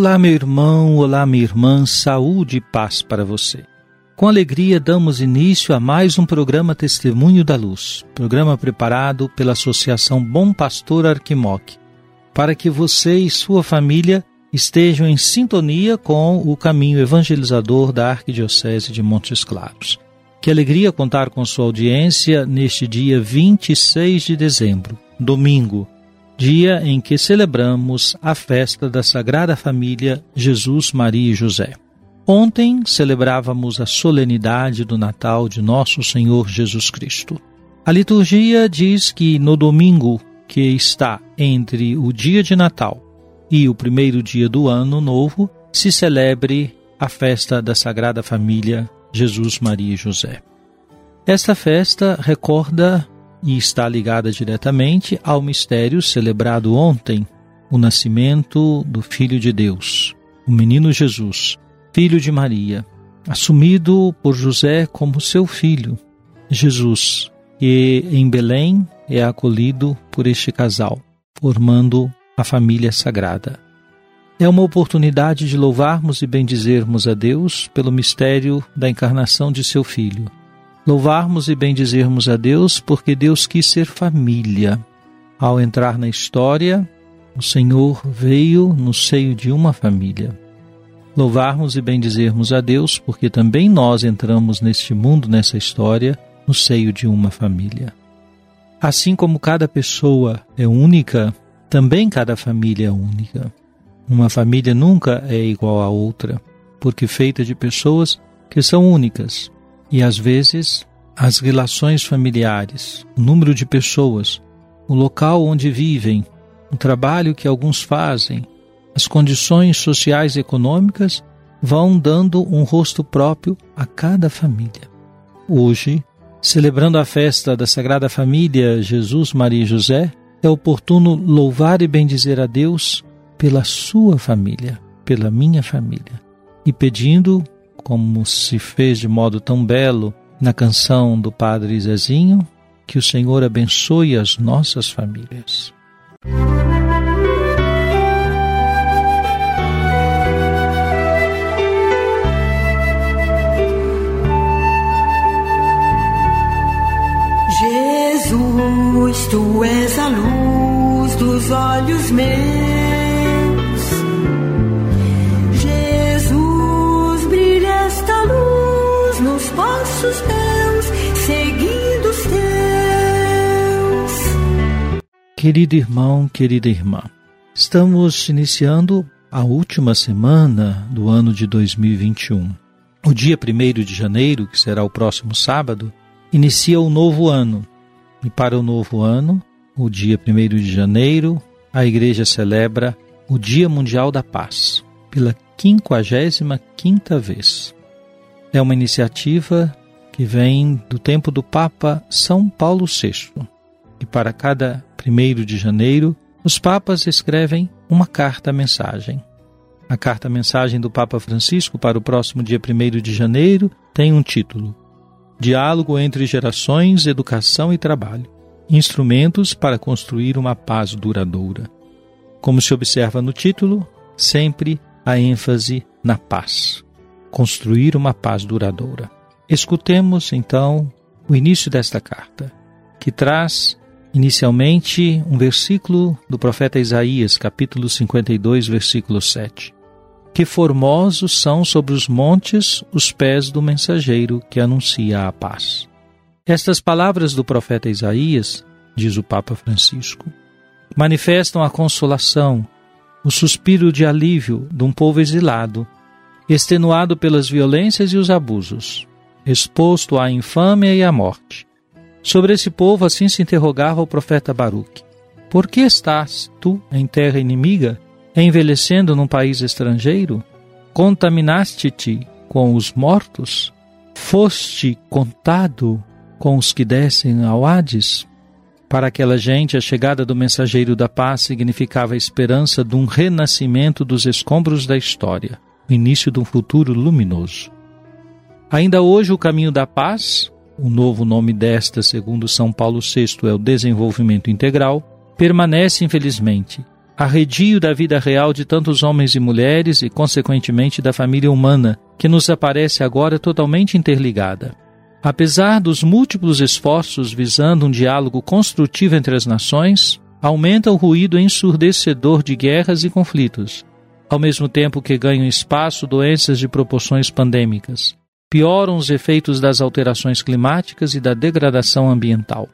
Olá, meu irmão, olá, minha irmã, saúde e paz para você. Com alegria damos início a mais um programa Testemunho da Luz, programa preparado pela Associação Bom Pastor Arquimoc, para que você e sua família estejam em sintonia com o caminho evangelizador da Arquidiocese de Montes Claros. Que alegria contar com sua audiência neste dia 26 de dezembro, domingo, dia em que celebramos a festa da Sagrada Família Jesus, Maria e José. Ontem celebrávamos a solenidade do Natal de Nosso Senhor Jesus Cristo. A liturgia diz que no domingo que está entre o dia de Natal e o primeiro dia do ano novo se celebre a festa da Sagrada Família Jesus, Maria e José. Esta festa recorda e está ligada diretamente ao mistério celebrado ontem, o nascimento do Filho de Deus, o menino Jesus, filho de Maria, assumido por José como seu filho, Jesus, que em Belém é acolhido por este casal, formando a família sagrada. É uma oportunidade de louvarmos e bendizermos a Deus pelo mistério da encarnação de seu Filho. Louvarmos e bendizermos a Deus porque Deus quis ser família. Ao entrar na história, o Senhor veio no seio de uma família. Louvarmos e bendizermos a Deus porque também nós entramos neste mundo, nessa história, no seio de uma família. Assim como cada pessoa é única, também cada família é única. Uma família nunca é igual a outra, porque feita de pessoas que são únicas. E às vezes, as relações familiares, o número de pessoas, o local onde vivem, o trabalho que alguns fazem, as condições sociais e econômicas vão dando um rosto próprio a cada família. Hoje, celebrando a festa da Sagrada Família Jesus, Maria e José, é oportuno louvar e bendizer a Deus pela sua família, pela minha família, e pedindo, como se fez de modo tão belo na canção do Padre Zezinho, que o Senhor abençoe as nossas famílias. Jesus, tu és a luz dos olhos meus. Passos teus, seguindo os teus. Querido irmão, querida irmã, estamos iniciando a última semana do ano de 2021. O dia 1 de janeiro, que será o próximo sábado, inicia o novo ano. E para o novo ano, o dia 1 de janeiro, a Igreja celebra o Dia Mundial da Paz, pela 55ª vez. É uma iniciativa que vem do tempo do Papa São Paulo VI. E para cada 1 de janeiro, os papas escrevem uma carta-mensagem. A carta-mensagem do Papa Francisco para o próximo dia 1 de janeiro tem um título: Diálogo entre gerações, educação e trabalho. Instrumentos para construir uma paz duradoura. Como se observa no título, sempre a ênfase na paz. Construir uma paz duradoura. Escutemos então o início desta carta, que traz Inicialmente, um versículo do profeta Isaías, capítulo 52, versículo 7. Que formosos são sobre os montes os pés do mensageiro que anuncia a paz. Estas palavras do profeta Isaías, diz o Papa Francisco, manifestam a consolação, o suspiro de alívio de um povo exilado, extenuado pelas violências e os abusos, exposto à infâmia e à morte. Sobre esse povo assim se interrogava o profeta Baruque: Por que estás tu em terra inimiga, envelhecendo num país estrangeiro? Contaminaste-te com os mortos? Foste contado com os que descem ao Hades? Para aquela gente, a chegada do mensageiro da paz significava a esperança de um renascimento dos escombros da história, o início de um futuro luminoso. Ainda hoje, o caminho da paz, o novo nome desta, segundo São Paulo VI, é o desenvolvimento integral, permanece, infelizmente, arredio da vida real de tantos homens e mulheres e, consequentemente, da família humana, que nos aparece agora totalmente interligada. Apesar dos múltiplos esforços visando um diálogo construtivo entre as nações, aumenta o ruído ensurdecedor de guerras e conflitos, ao mesmo tempo que ganham espaço doenças de proporções pandêmicas pioram os efeitos das alterações climáticas e da degradação ambiental.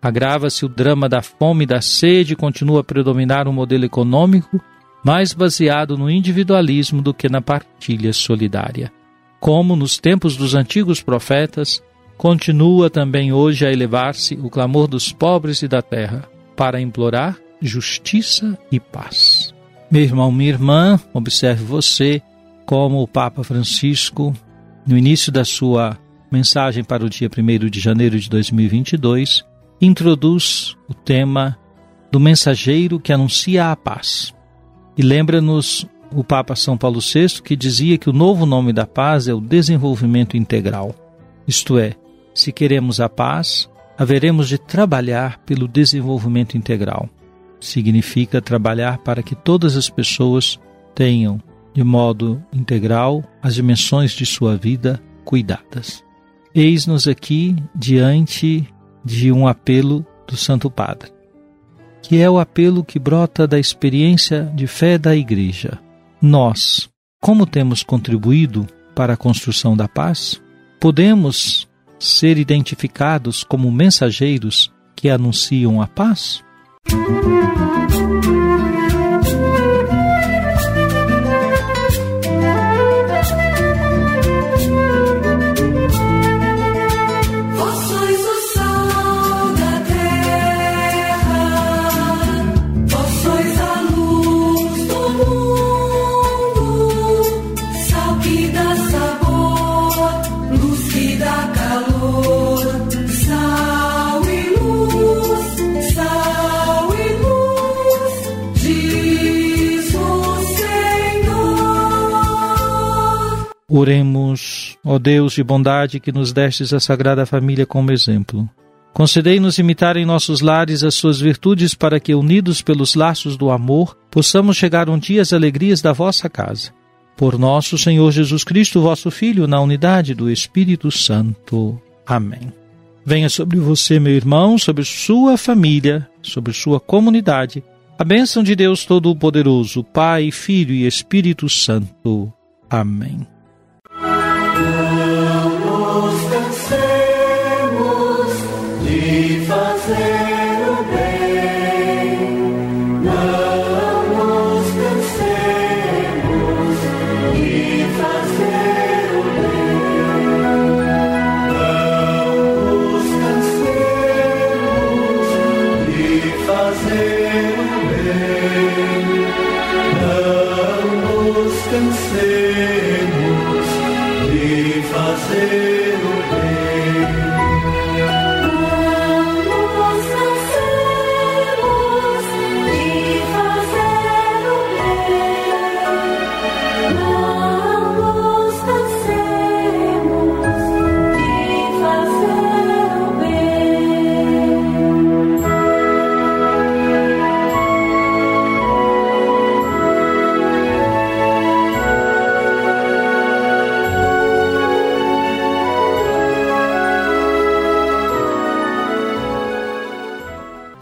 Agrava-se o drama da fome e da sede e continua a predominar um modelo econômico mais baseado no individualismo do que na partilha solidária. Como nos tempos dos antigos profetas, continua também hoje a elevar-se o clamor dos pobres e da terra para implorar justiça e paz. Meu irmão, minha irmã, observe você como o Papa Francisco no início da sua mensagem para o dia 1 de janeiro de 2022, introduz o tema do mensageiro que anuncia a paz. E lembra-nos o Papa São Paulo VI que dizia que o novo nome da paz é o desenvolvimento integral. Isto é, se queremos a paz, haveremos de trabalhar pelo desenvolvimento integral. Significa trabalhar para que todas as pessoas tenham de modo integral as dimensões de sua vida cuidadas. Eis-nos aqui diante de um apelo do Santo Padre, que é o apelo que brota da experiência de fé da Igreja. Nós, como temos contribuído para a construção da paz, podemos ser identificados como mensageiros que anunciam a paz? Música Oremos, ó Deus de bondade que nos destes a Sagrada Família como exemplo. Concedei-nos imitar em nossos lares as suas virtudes para que, unidos pelos laços do amor, possamos chegar um dia às alegrias da vossa casa. Por nosso Senhor Jesus Cristo, vosso Filho, na unidade do Espírito Santo. Amém. Venha sobre você, meu irmão, sobre sua família, sobre sua comunidade, a bênção de Deus Todo-Poderoso, Pai, Filho e Espírito Santo. Amém. Não nos cansemos.